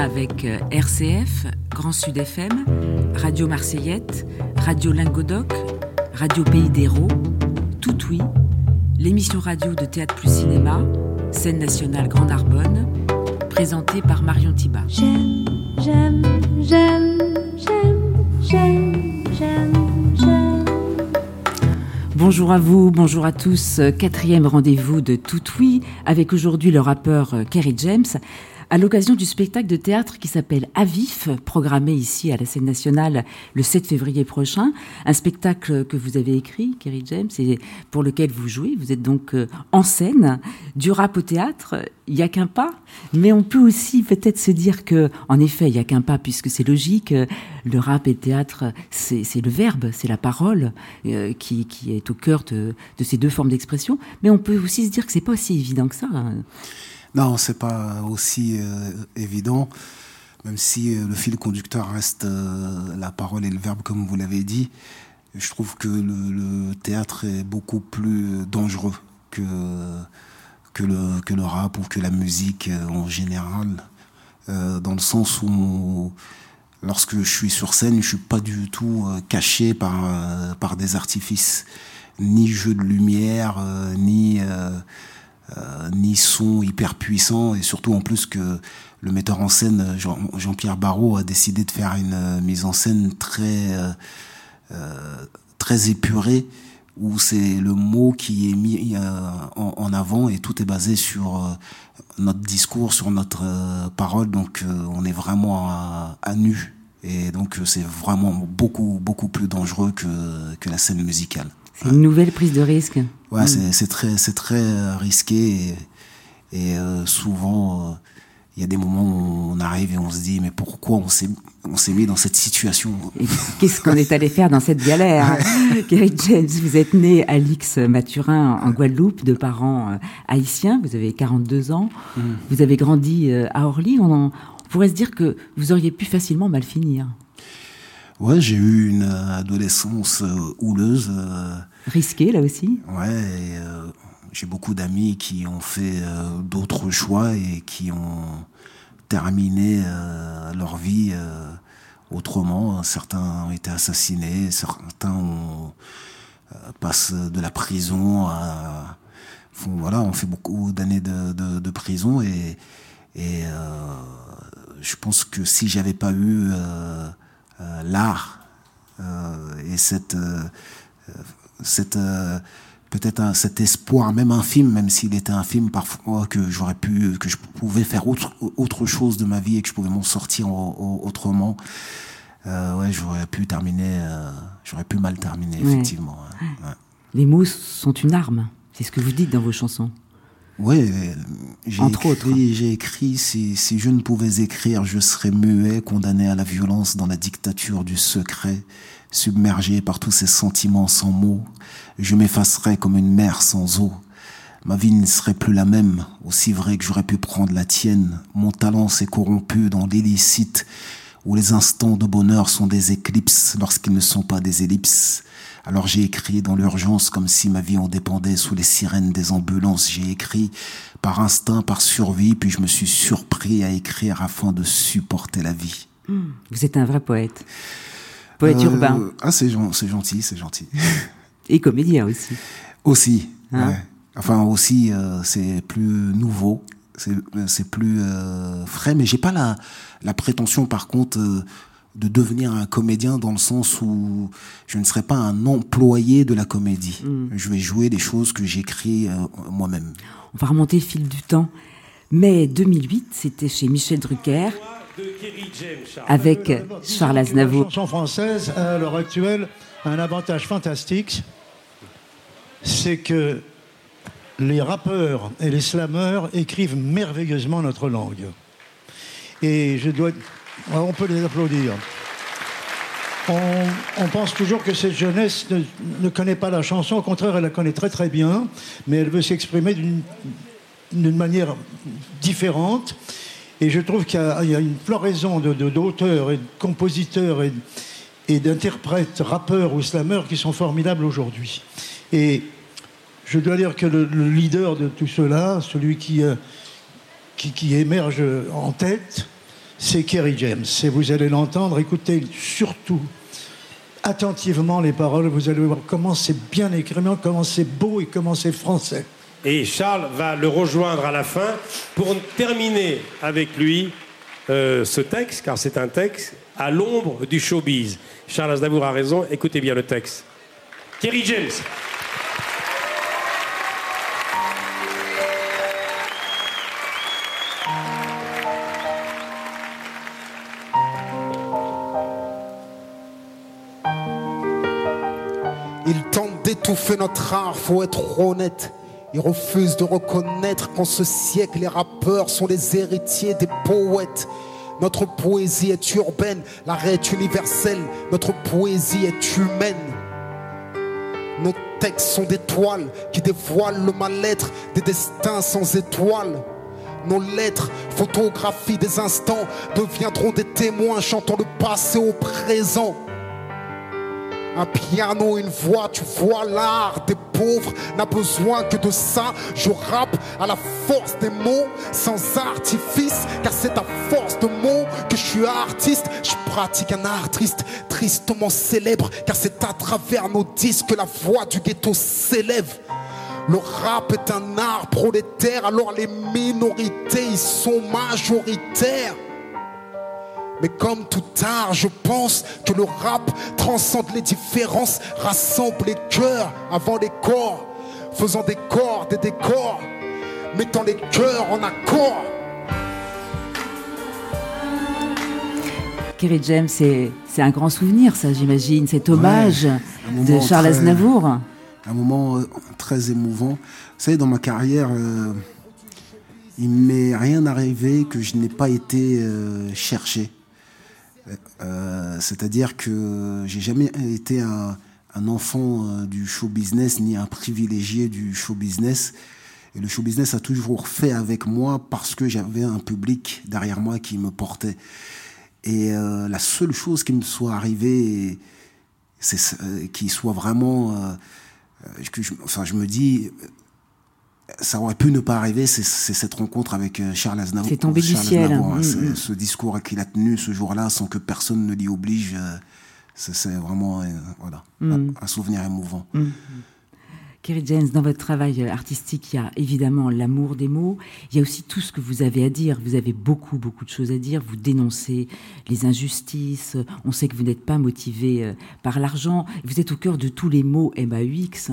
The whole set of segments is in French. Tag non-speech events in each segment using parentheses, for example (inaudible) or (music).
partenariat avec euh, RCF, Grand Sud FM, Radio Marseillette, Radio Lingodoc, Radio Pays d'Hérault, Tout Oui, l'émission radio de Théâtre plus Cinéma, scène nationale Grand Narbonne, présentée par Marion Thiba. J'aime, j'aime, j'aime, j'aime, j'aime, j'aime, j'aime. Bonjour à vous, bonjour à tous. Quatrième rendez-vous de Tout Oui avec aujourd'hui le rappeur euh, Kerry James à l'occasion du spectacle de théâtre qui s'appelle Avif, programmé ici à la scène nationale le 7 février prochain. Un spectacle que vous avez écrit, Kerry James, et pour lequel vous jouez. Vous êtes donc euh, en scène, du rap au théâtre. Il n'y a qu'un pas, mais on peut aussi peut-être se dire que, en effet, il n'y a qu'un pas puisque c'est logique. Le rap et le théâtre, c'est le verbe, c'est la parole euh, qui, est au cœur de, de ces deux formes d'expression. Mais on peut aussi se dire que c'est pas aussi évident que ça. Non, c'est pas aussi euh, évident, même si euh, le fil conducteur reste euh, la parole et le verbe, comme vous l'avez dit. Je trouve que le, théâtre est beaucoup plus dangereux que, que, le, que le rap ou que la musique en général, dans le sens où lorsque je suis sur scène, je suis pas du tout caché par, par des artifices, ni jeu de lumière, ni ni son hyper puissant et surtout en plus que le metteur en scène Jean-Pierre Barrault a décidé de faire une euh, mise en scène très euh, très épurée où c'est le mot qui est mis en, avant et tout est basé sur notre discours, sur notre parole. Donc on est vraiment à, à nu. Et donc c'est vraiment beaucoup, beaucoup plus dangereux que, que la scène musicale. C'est une nouvelle prise de risque. Ouais, mm. c'est très, très euh, risqué et, et euh, souvent il euh, y a des moments où on arrive et on se dit mais pourquoi on s'est mis dans cette situation? Qu'est-ce qu'on est allé faire dans cette galère? (laughs) Kerry James, vous êtes né à Lix Mathurin en Guadeloupe de parents haïtiens, vous avez 42 ans, mm. vous avez grandi à Orly, on, on pourrait se dire que vous auriez pu facilement mal finir. Ouais, j'ai eu une adolescence houleuse. Risqué, là aussi Ouais, euh, j'ai beaucoup d'amis qui ont fait euh, d'autres choix et qui ont terminé euh, leur vie euh, autrement. Certains ont été assassinés, certains ont, euh, passent de la prison à... Font, voilà, on fait beaucoup d'années de, de, de, prison et, et je pense que si j'avais pas eu l'art et cette cette euh, peut-être cet espoir même infime même s'il était infime parfois que j'aurais pu que je pouvais faire autre autre chose de ma vie et que je pouvais m'en sortir autrement euh, ouais j'aurais pu terminer euh, j'aurais pu mal terminer effectivement ouais. Ouais. les mots sont une arme c'est ce que vous dites dans vos chansons oui, j'ai écrit, j'ai écrit si, si je ne pouvais écrire, je serais muet, condamné à la violence dans la dictature du secret submergé par tous ces sentiments sans mots, je m'effacerais comme une mer sans eau. Ma vie ne serait plus la même, aussi vrai que j'aurais pu prendre la tienne. Mon talent s'est corrompu dans l'illicite, où les instants de bonheur sont des éclipses lorsqu'ils ne sont pas des ellipses. Alors j'ai écrit dans l'urgence comme si ma vie en dépendait sous les sirènes des ambulances. J'ai écrit par instinct, par survie, puis je me suis surpris à écrire afin de supporter la vie. Mmh, vous êtes un vrai poète. Poète euh, urbain. Ah, c'est gentil, c'est gentil. Et comédien aussi. Aussi, hein ouais. Enfin, aussi, euh, c'est plus nouveau, c'est plus euh, frais, mais j'ai pas la, la prétention, par contre, euh, de devenir un comédien dans le sens où je ne serai pas un employé de la comédie. Mm. Je vais jouer des choses que j'écris euh, moi-même. On va remonter le fil du temps. Mai 2008, c'était chez Michel Drucker avec Charles Aznavour. La chanson française à l'heure actuelle a un avantage fantastique, c'est que les rappeurs et les slameurs écrivent merveilleusement notre langue. Et je dois, on peut les applaudir. On, pense toujours que cette jeunesse ne, connaît pas la chanson, au contraire, elle la connaît très très bien, mais elle veut s'exprimer d'une manière différente. Et je trouve qu'il y, a une floraison d'auteurs de, et de compositeurs et, d'interprètes, rappeurs ou slameurs qui sont formidables aujourd'hui. Et je dois dire que le, le, leader de tout cela, celui qui, euh, émerge en tête, c'est Kerry James. Et vous allez l'entendre, écoutez surtout attentivement les paroles, vous allez voir comment c'est bien écrit, comment c'est beau et comment c'est français. Et Charles va le rejoindre à la fin pour terminer avec lui euh, ce texte, car c'est un texte à l'ombre du showbiz. Charles Aznavour a raison, écoutez bien le texte. Kerry James. Tente d'étouffer notre art, faut être honnête. Il refuse de reconnaître qu'en ce siècle, les rappeurs sont les héritiers des poètes. Notre poésie est urbaine, l'arrêt est universel, notre poésie est humaine. Nos textes sont des toiles qui dévoilent le mal-être des destins sans étoiles. Nos lettres, photographies des instants, deviendront des témoins chantant le passé au présent. Un piano, une voix, tu vois l'art des pauvres n'a besoin que de ça. Je rappe à la force des mots, sans artifice, car c'est à force de mots que je suis artiste. Je pratique un art triste, tristement célèbre, car c'est à travers nos disques que la voix du ghetto s'élève. Le rap est un art prolétaire, alors les minorités y sont majoritaires. Mais comme tout art, je pense que le rap transcende les différences, rassemble les cœurs avant les corps, faisant des corps des décors, mettant les cœurs en accord. Kerry James, c'est c'est un grand souvenir, ça, j'imagine, cet hommage de Charles très- Aznavour. un moment euh, très émouvant. Vous savez, dans ma carrière, euh, il m'est rien arrivé que je n'ai pas été euh, cherché. Euh, C'est-à-dire que j'ai jamais été un, enfant euh, du show business ni un privilégié du show business. Et le show business a toujours fait avec moi parce que j'avais un public derrière moi qui me portait. Et euh, la seule chose qui me soit arrivée, c'est qu'il soit vraiment enfin, je me dis, ça aurait pu ne pas arriver, c'est cette rencontre avec euh, Charles Aznavour. C'est tombé du Charles ciel. Aznavour, hein. Mm, mm. Ce discours qu'il a tenu ce jour-là sans que personne ne l'y oblige, euh, c'est vraiment euh, voilà, Mm. un, un souvenir émouvant. Kerry James, dans votre travail artistique, il y a évidemment l'amour des mots. Il y a aussi tout ce que vous avez à dire. Vous avez beaucoup, beaucoup de choses à dire. Vous dénoncez les injustices. On sait que vous n'êtes pas motivé euh, par l'argent. Vous êtes au cœur de tous les mots MAUX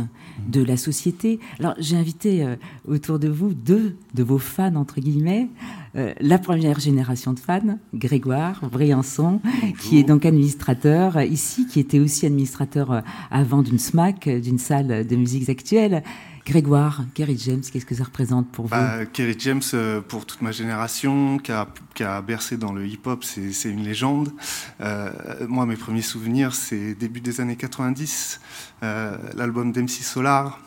de la société. Alors, j'ai invité euh, autour de vous deux de vos fans, entre guillemets. Euh, la première génération de fans, Grégoire Briançon, qui est donc administrateur ici, qui était aussi administrateur avant d'une SMAC, d'une salle de musiques Grégoire, Kerry James, qu'est-ce que ça représente pour vous Bah, Kerry James, euh, pour toute ma génération, qui a, qui a bercé dans le hip-hop, c'est c'est une légende. Euh, moi, mes premiers souvenirs, c'est début des années 90, euh, l'album d'MC Solar,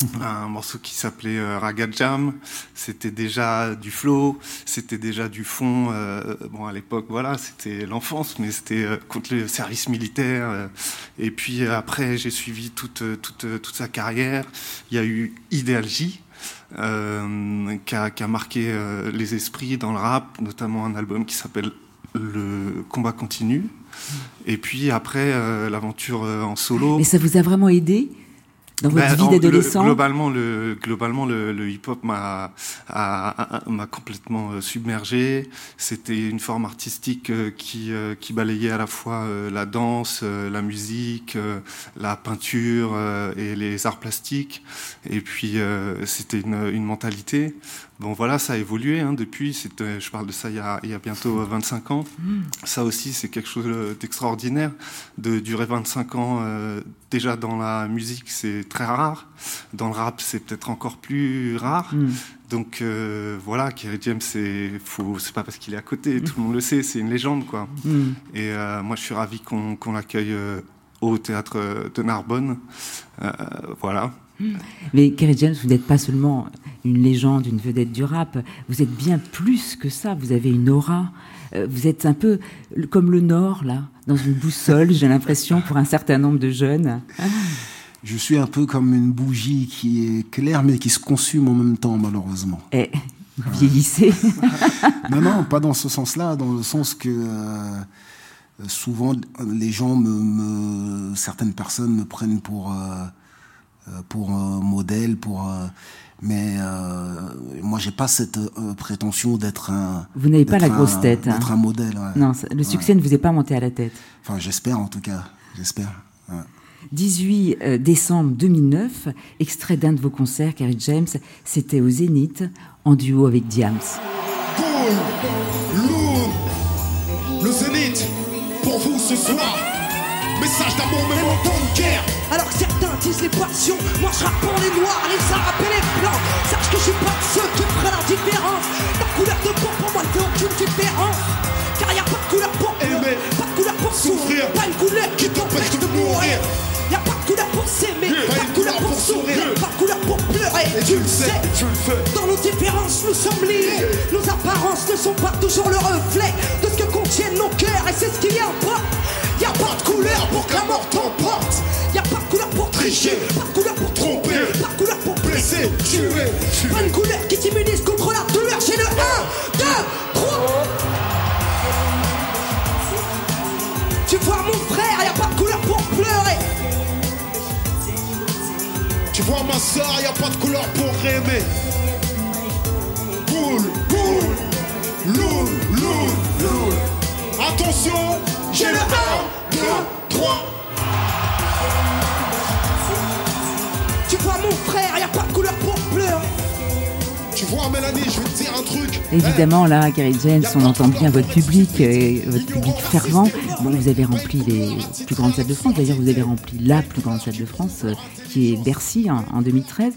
(laughs) un morceau qui s'appelait euh, Raga Jam. C'était déjà du flow, c'était déjà du fond. euh, bon, à l'époque, voilà, c'était l'enfance, mais c'était euh, contre le service militaire. euh. et puis après, j'ai suivi toute, toute, toute sa carrière. Il y a eu euh, qui, a, a marqué les esprits dans le rap, notamment un album qui s'appelle Le combat continue. Et puis après, l'aventure en solo. Et ça vous a vraiment aidé? Dans votre Ben, vie en- d'adolescent le- Globalement, le, globalement, le, le hip-hop m'a complètement euh, submergé. C'était une forme artistique euh, qui, euh, qui balayait à la fois la danse, la musique, la peinture et les arts plastiques. Et puis, c'était une, une mentalité. Bon, voilà, ça a évolué hein, depuis. C'était- Je parle de ça il y a, il y a bientôt euh, 25 ans. Ça aussi, c'est quelque chose euh, d'extraordinaire. De durer 25 ans euh, déjà dans la musique, c'est très rare. Dans le rap, c'est peut-être encore plus rare. Mm. Donc euh, voilà, Kerry James, c'est pas parce qu'il est à côté, tout le monde le sait, c'est une légende, quoi. Mm. Et euh, moi, je suis ravi qu'on l'accueille euh, au théâtre euh, de Narbonne. Euh, voilà. Mais Kerry James, vous n'êtes pas seulement une légende, une vedette du rap, vous êtes bien plus que ça, vous avez une aura. Euh, Vous êtes un peu comme le Nord, là, dans une boussole, j'ai l'impression, pour un certain nombre de jeunes. Je suis un peu comme une bougie qui est claire mais qui se consume en même temps malheureusement. Et Vous vieillissez. (laughs) non, non, pas dans ce sens-là, dans le sens que euh, souvent les gens, me, me, certaines personnes me prennent pour, euh, pour un modèle, pour. Euh, mais euh, moi, j'ai pas cette euh, prétention d'être un. Vous n'avez pas la grosse un- tête. hein. D'être un modèle. ouais. Non, ça- le succès ne vous est pas monté à la tête. Enfin, j'espère en tout cas. J'espère. ouais. 18 euh, décembre 2009, extrait d'un de vos concerts, Carrie James, c'était au Zénith, en duo avec Diams. Cool, lourd, le zénith, pour vous ce soir. Message d'amour, même en temps de guerre. Alors que les passions, moi je rappe pour les noirs, les arabes et les blancs. Sache que je suis pas de ceux qui feraient la différence. Ta couleur de peau pour moi ne fait aucune différence. Car y a pas de couleur pour aimer, pas de couleur pour souffrir, pas une couleur qui t'empêche de mourir. Y a pas de couleur pour s'aimer, pas de couleur pour sourire, pas de couleur pour pleurer. Et tu le sais, tu le fais. dans nos différences, nous sommes liés. Nos apparences ne sont pas toujours le tricher, pas de couleur pour tromper, pas de couleur pour blesser, tuer. Pas une couleur qui t'immunise contre la douleur. J'ai le 1, 2, 3. Tu vois mon frère, y a pas de couleur pour pleurer. Tu vois ma soeur, y a pas de couleur pour aimer. Cool, cool, lourd, lourd, lourd. Attention, j'ai le 1, 2, 3. Frère, y a pas de couleur pour pleurer. Tu vois Mélanie, je vais te dire un truc. Évidemment, là, Carrie James, on entend bien votre public, euh, votre public fervent. Bon, vous avez rempli les plus grandes salles de France. D'ailleurs, vous avez rempli la plus grande salle de France, euh, qui est Bercy, en, en 2013.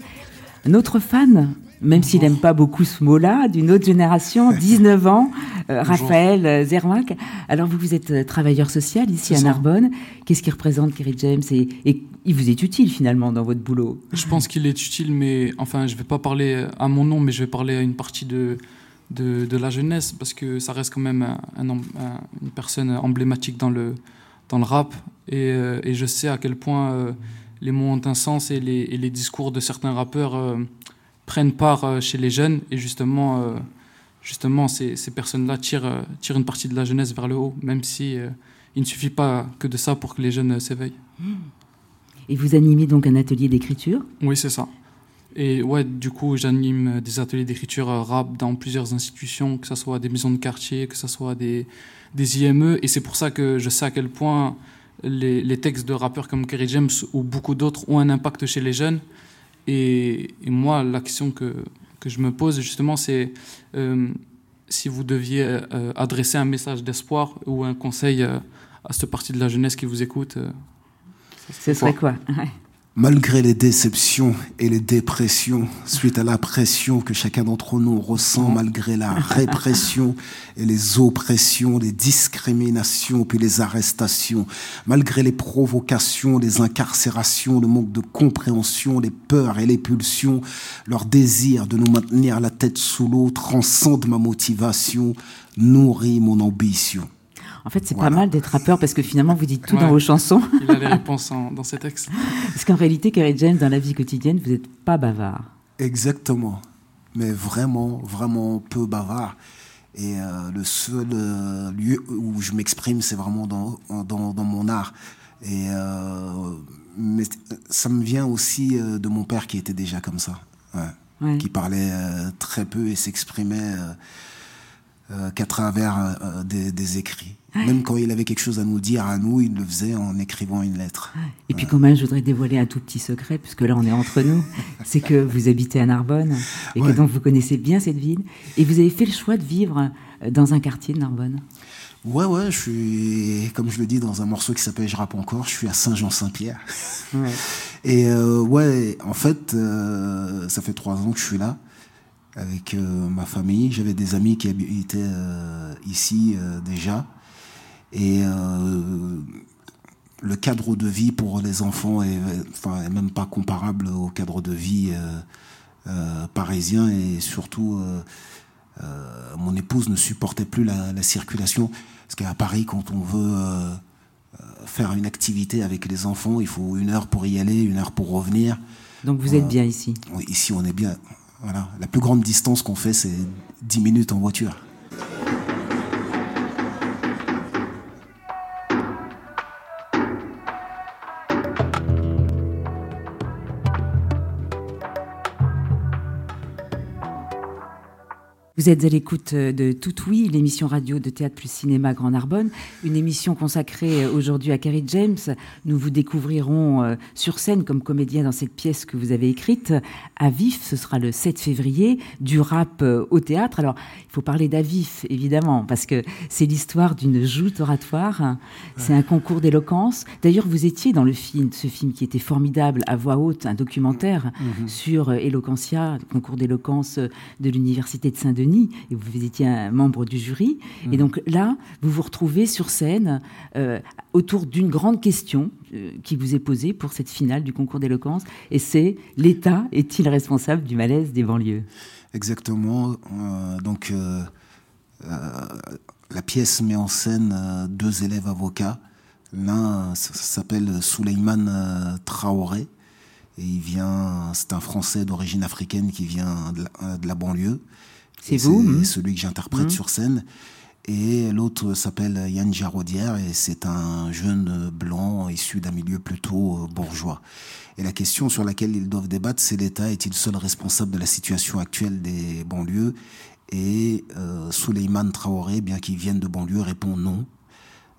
Un autre fan, même s'il n'aime pas beaucoup ce mot-là, d'une autre génération, (laughs) 19 ans, euh, Raphaël euh, Zermac. Alors, vous, vous êtes euh, travailleur social ici à ça. Narbonne. Qu'est-ce qui représente Carrie James et, et il vous est utile finalement dans votre boulot? Je pense qu'il est utile, mais enfin, je vais pas parler à mon nom, mais je vais parler à une partie de, de, de la jeunesse, parce que ça reste quand même un- un em- un- une personne emblématique dans le, dans le rap. Et, euh, et je sais à quel point euh, les mots ont un sens et les, et les discours de certains rappeurs prennent part euh, chez les jeunes. Et justement, euh, justement ces, ces personnes-là tirent, euh, tirent une partie de la jeunesse vers le haut, même si il ne suffit pas que de ça pour que les jeunes s'éveillent. Et vous animez donc un atelier d'écriture? Oui, c'est ça. Et ouais, du coup, j'anime des ateliers d'écriture rap dans plusieurs institutions, que ce soit des maisons de quartier, que ce soit des, des IME. Et c'est pour ça que je sais à quel point les, les textes de rappeurs comme Kerry James ou beaucoup d'autres ont un impact chez les jeunes. Et, et moi, la question que, que je me pose, justement, c'est euh, si vous deviez euh, adresser un message d'espoir ou un conseil euh, à cette partie de la jeunesse qui vous écoute. Ce serait quoi? Malgré les déceptions et les dépressions, suite à la pression que chacun d'entre nous ressent, malgré la répression et les oppressions, les discriminations, puis les arrestations, malgré les provocations, les incarcérations, le manque de compréhension, les peurs et les pulsions, leur désir de nous maintenir la tête sous l'eau transcende ma motivation, nourrit mon ambition. En fait, c'est Voilà. pas mal d'être rappeur parce que finalement, vous dites tout Ouais. dans vos chansons. (laughs) il a les réponses en- dans ces textes. Parce qu'en réalité, Kerry James, dans la vie quotidienne, vous n'êtes pas bavard. Exactement. Mais vraiment, vraiment peu bavard. Et euh, le seul euh, lieu où je m'exprime, c'est vraiment dans, dans, dans mon art. Et euh, mais ça me vient aussi euh, de mon père qui était déjà comme ça. Ouais. Ouais. Qui parlait euh, très peu et s'exprimait euh, euh, qu'à travers euh, des, des écrits. Même quand il avait quelque chose à nous dire à nous, il le faisait en écrivant une lettre. Et puis quand même, je voudrais dévoiler un tout petit secret, puisque là, on est entre nous. (laughs) C'est que vous habitez à Narbonne et que donc vous connaissez bien cette ville. Et vous avez fait le choix de vivre euh, dans un quartier de Narbonne. Ouais, ouais, je suis, comme je le dis dans un morceau qui s'appelle Je rappe encore, je suis à Saint-Jean-Saint-Pierre. Ouais. (laughs) Et euh, ouais, en fait, euh, ça fait trois ans que je suis là avec euh, ma famille. J'avais des amis qui habitaient euh, ici euh, déjà. Et euh, le cadre de vie pour les enfants est, enfin, est même pas comparable au cadre de vie euh, euh, parisien. Et surtout, mon épouse ne supportait plus la, la circulation. Parce qu'à Paris, quand on veut faire une activité avec les enfants, il faut une heure pour y aller, une heure pour revenir. Donc vous êtes bien ici. Oui, ici, on est bien. Voilà. La plus grande distance qu'on fait, c'est 10 minutes en voiture. Vous êtes à l'écoute de Tout Oui, l'émission radio de Théâtre plus Cinéma Grand Narbonne, une émission consacrée aujourd'hui à Carrie James. Nous vous découvrirons euh, sur scène comme comédien dans cette pièce que vous avez écrite, à Vif, ce sera le 7 février, du rap euh, au théâtre. Alors, il faut parler d'Avif, évidemment, parce que c'est l'histoire d'une joute oratoire, c'est un concours d'éloquence. D'ailleurs, vous étiez dans le film, ce film qui était formidable, à voix haute, un documentaire Mhm. sur euh, Eloquentia, concours d'éloquence de l'Université de Saint-Denis, et vous étiez un membre du jury. Et donc là, vous vous retrouvez sur scène euh, autour d'une grande question euh, qui vous est posée pour cette finale du concours d'éloquence, et c'est l'État est-il responsable du malaise des banlieues? Exactement. Euh, donc, euh, euh, la pièce met en scène euh, deux élèves avocats. L'un s'appelle Souleyman Traoré. Et il vient, c'est un Français d'origine africaine qui vient de la, de la banlieue. C'est vous, hmm. celui que j'interprète Hmm. sur scène. Et l'autre s'appelle Yann Jarodière et c'est un jeune blanc issu d'un milieu plutôt euh, bourgeois. Et la question sur laquelle ils doivent débattre, c'est l'État est-il seul responsable de la situation actuelle des banlieues? Et euh, Souleyman Traoré, bien qu'il vienne de banlieue, répond non.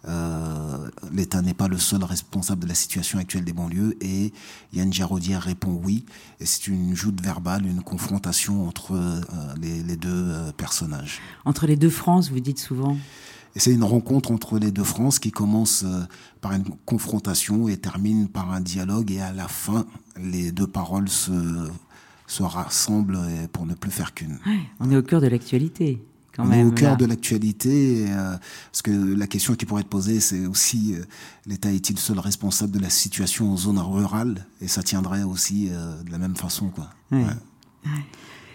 Euh, L'État n'est pas le seul responsable de la situation actuelle des banlieues et Yann Jarodière répond oui. Et c'est une joute verbale, une confrontation entre euh, les, les deux euh, personnages. Entre les deux France, vous dites souvent? Et c'est une rencontre entre les deux France qui commence par une confrontation et termine par un dialogue. Et à la fin, les deux paroles se, se rassemblent pour ne plus faire qu'une. Ouais, on est au cœur de l'actualité. Quand On même, est au cœur là. de l'actualité, euh, parce que la question qui pourrait être posée, c'est aussi euh, l'État est-il seul responsable de la situation en zone rurale? Et ça tiendrait aussi euh, de la même façon, quoi. Ouais. Ouais.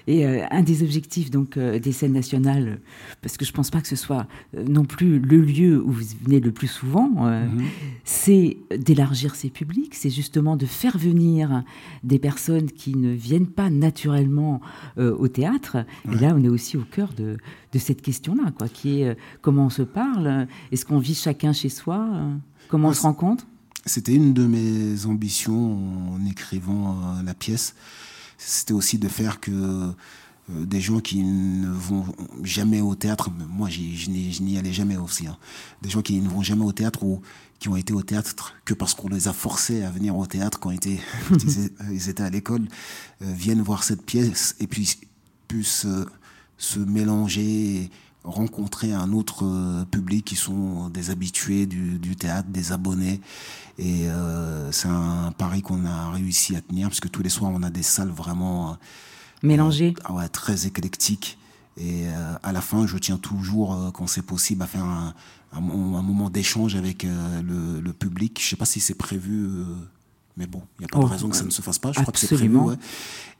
Et euh, un des objectifs donc euh, des scènes nationales, parce que je pense pas que ce soit euh, non plus le lieu où vous venez le plus souvent, Mhm. c'est d'élargir ces publics, c'est justement de faire venir des personnes qui ne viennent pas naturellement au théâtre. Et là, on est aussi au cœur de, de cette question-là, quoi, qui est comment on se parle, est-ce qu'on vit chacun chez soi, comment on Ouais, se rencontre? C'était une de mes ambitions en écrivant la pièce. C'était aussi de faire que euh, des gens qui ne vont jamais au théâtre, moi je n'y allais jamais aussi, hein. des gens qui ne vont jamais au théâtre ou qui ont été au théâtre que parce qu'on les a forcés à venir au théâtre quand ils étaient, (laughs) à l'école, euh, viennent voir cette pièce et puis puissent euh, se mélanger, rencontrer un autre euh, public qui sont des habitués du, du théâtre, des abonnés. Et euh, c'est un pari qu'on a réussi à tenir, parce que tous les soirs, on a des salles vraiment euh, Mélanger. ah ouais, très éclectiques. Et euh, à la fin, je tiens toujours, euh, quand c'est possible, à faire un, un mo- un moment d'échange avec euh, le, le public. Je sais pas si c'est prévu, euh, mais bon, il n'y a pas Oh, de raison que ça ne se fasse pas. Je crois que c'est prévu. absolument. ouais.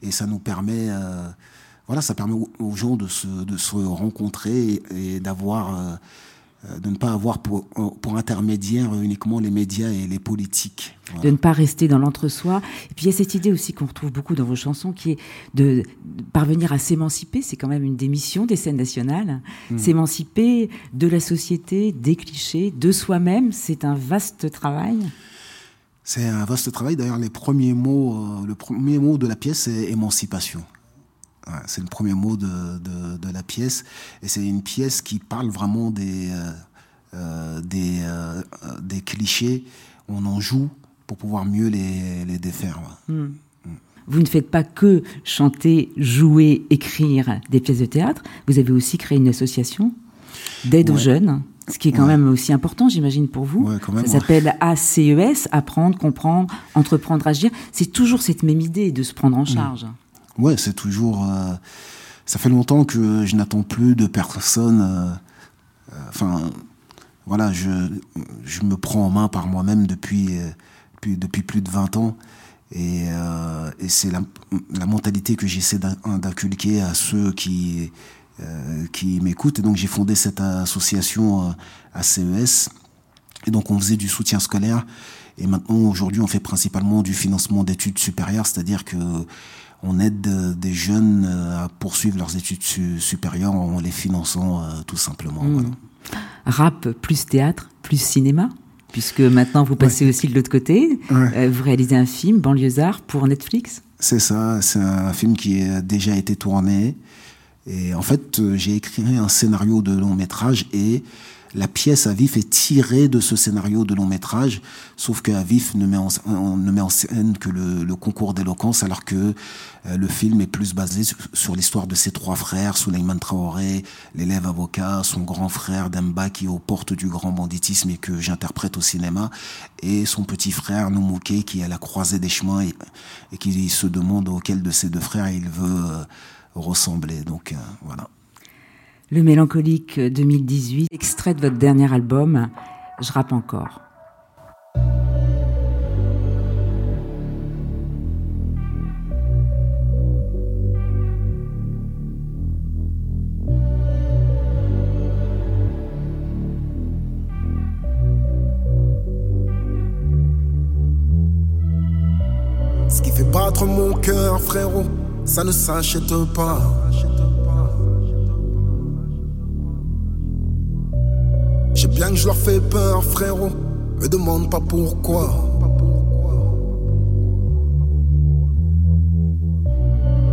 Et ça nous permet, euh, voilà, ça permet aux, gens de se, de se rencontrer et, et d'avoir, euh, euh, de ne pas avoir pour, pour intermédiaire uniquement les médias et les politiques. Voilà. de ne pas rester dans l'entre-soi. Et puis il y a cette idée aussi qu'on retrouve beaucoup dans vos chansons, qui est de, de parvenir à s'émanciper. C'est quand même une des missions des scènes nationales. Mm. S'émanciper de la société, des clichés, de soi-même. C'est un vaste travail. C'est un vaste travail. D'ailleurs, les premiers mots, euh, le premier mot de la pièce, c'est émancipation. Ouais, c'est le premier mot de, de, de la pièce. Et c'est une pièce qui parle vraiment des, euh, euh, des, euh, des clichés. On en joue pour pouvoir mieux les, les défaire. ouais. Hmm. Vous ne faites pas que chanter, jouer, écrire des pièces de théâtre. Vous avez aussi créé une association d'aide aux jeunes, ce qui est quand même aussi important, j'imagine, pour vous. Quand même, Ça s'appelle ACES, apprendre, comprendre, entreprendre, agir. C'est toujours cette même idée de se prendre en charge. Ouais, c'est toujours. euh, ça fait longtemps que je n'attends plus de personne. euh, euh, Enfin, voilà, je, je me prends en main par moi-même depuis, euh, depuis, plus de 20 ans. Et, euh, et c'est la, la mentalité que j'essaie d'in- d'inculquer à ceux qui, euh, qui m'écoutent. Et donc j'ai fondé cette association euh, ACES. Et donc on faisait du soutien scolaire. Et maintenant, aujourd'hui, on fait principalement du financement d'études supérieures, c'est-à-dire que on aide euh, des jeunes euh, à poursuivre leurs études su- supérieures en les finançant euh, tout simplement. Mm. voilà. Rap plus théâtre plus cinéma, puisque maintenant vous passez aussi de l'autre côté. Ouais. Vous réalisez un film, Banlieusard, pour Netflix? C'est ça, c'est un film qui a déjà été tourné. Et en fait, j'ai écrit un scénario de long métrage et la pièce à vif est tirée de ce scénario de long métrage, sauf qu'à vif ne met en, ne met en scène que le, concours d'éloquence, alors que euh, le film est plus basé sur, l'histoire de ses trois frères, Souleymane Traoré, l'élève avocat, son grand frère Demba qui est aux portes du grand banditisme et que j'interprète au cinéma, et son petit frère Noumouké qui est à la croisée des chemins et, et qui se demande auquel de ses deux frères il veut euh, ressembler. Donc euh, voilà. Le Mélancolique 2018, extrait de votre dernier album, Je rappe encore. Ce qui fait battre mon cœur, frérot, ça ne s'achète pas. Bien que je leur fais peur, frérot. Me demande pas pourquoi.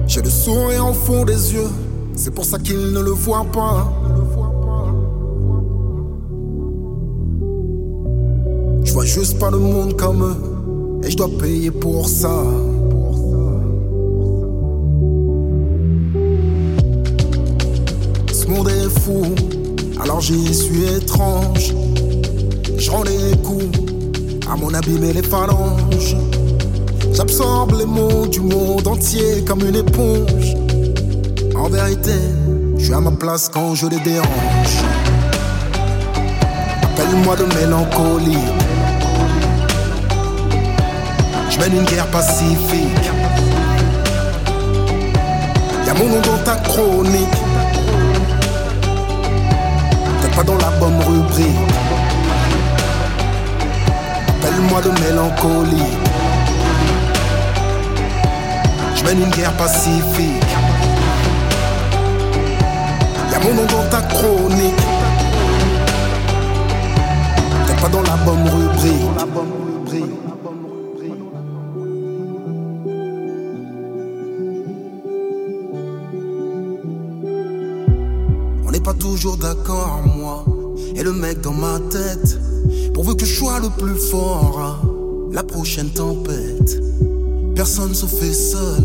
J'ai le sourire au fond des yeux, c'est pour ça qu'ils ne le voient pas. Je vois juste pas le monde comme eux, et je dois payer pour ça. Ce monde est fou, alors j'y suis étrange. Je rends les coups à mon abîme et les phalanges. J'absorbe les mots du monde entier comme une éponge. En vérité, je suis à ma place quand je les dérange. Appelle-moi de mélancolie. Je mène une guerre pacifique. Y'a mon nom dans ta chronique. Pas dans la bonne rubrique. Appelle-moi de mélancolie. Je mène une guerre pacifique. Y'a mon nom dans ta chronique. Peut-être pas dans la bonne rubrique. On n'est pas toujours d'accord, et le mec dans ma tête. Pourvu que je sois le plus fort à la prochaine tempête. Personne se fait seul,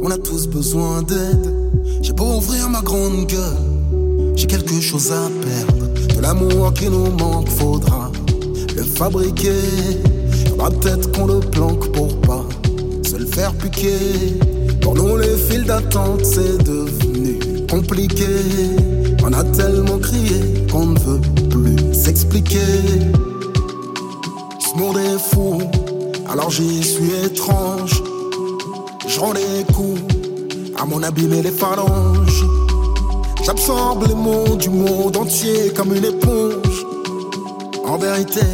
on a tous besoin d'aide. J'ai beau ouvrir ma grande gueule, j'ai quelque chose à perdre. De l'amour qui nous manque, faudra le fabriquer. Faudra peut-être qu'on le planque pour pas se le faire piquer. Pour nous, les files d'attente, c'est devenu compliqué. On a tellement crié qu'on ne veut plus s'expliquer. Ce monde est fou, alors j'y suis étrange. Je rends les coups à mon abîme et les phalanges. J'absorbe les mots du monde entier comme une éponge. En vérité,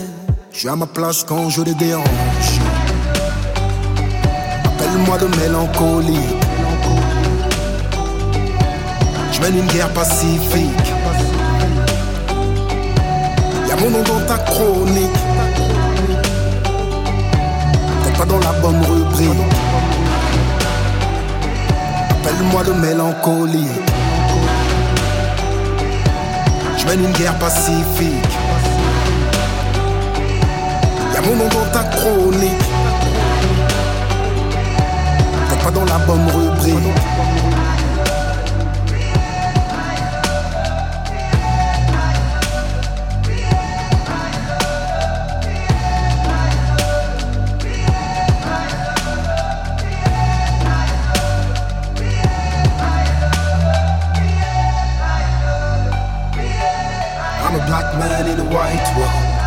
je suis à ma place quand je les dérange. Appelle-moi de mélancolie. Je mène une guerre pacifique. Y'a mon nom dans ta chronique. Peut-être pas dans la bonne rubrique. Appelle-moi de mélancolie. Je mène une guerre pacifique. Y'a mon nom dans ta chronique. Peut-être pas dans la bonne rubrique. I'm a black man in a white world.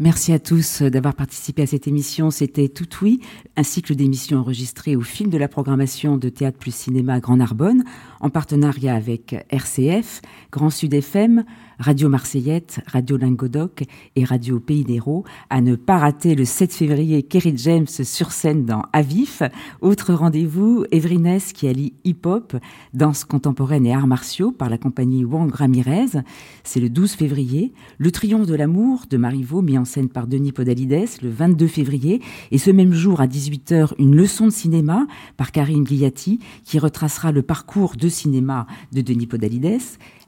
Merci à tous d'avoir participé à cette émission. C'était Tout Oui, un cycle d'émissions enregistrées au film de la programmation de Théâtre plus Cinéma Grand Narbonne, en partenariat avec RCF, Grand Sud FM, Radio Marseillette, Radio Lingodoc et Radio Pays d'Hérault. À ne pas rater le 7 février, Kerry James sur scène dans Avif. Autre rendez-vous, Evrines qui allie hip-hop, danse contemporaine et arts martiaux par la compagnie Wang Ramirez. C'est le 12 février. Le Triomphe de l'amour de Marivaux, mis en scène par Denis Podalides, le 22 février. Et ce même jour, à 18h, une leçon de cinéma par Karine Guillati qui retracera le parcours de cinéma de Denis Podalides.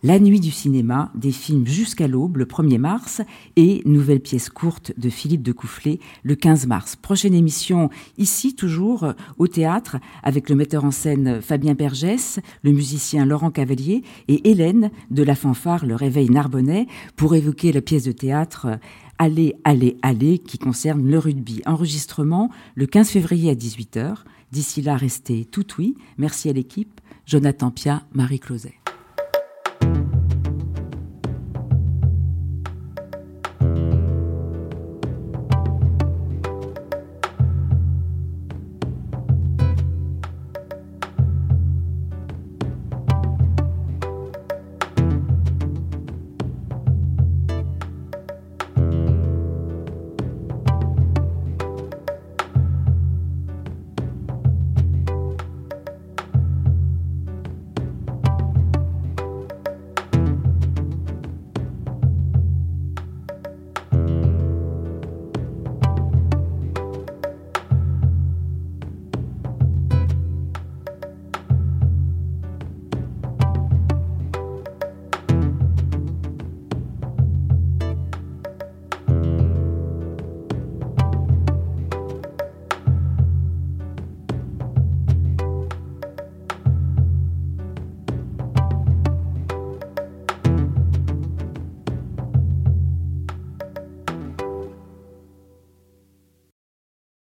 La nuit du cinéma, des films jusqu'à l'aube le 1er mars et nouvelle pièce courte de Philippe de Coufflet le 15 mars. Prochaine émission ici toujours au théâtre avec le metteur en scène Fabien Bergès, le musicien Laurent Cavalier et Hélène de la fanfare Le Réveil Narbonnais pour évoquer la pièce de théâtre Allez, allez, allez qui concerne le rugby. Enregistrement le 15 février à 18h. D'ici là, restez tout oui. Merci à l'équipe. Jonathan Pia, Marie Closet.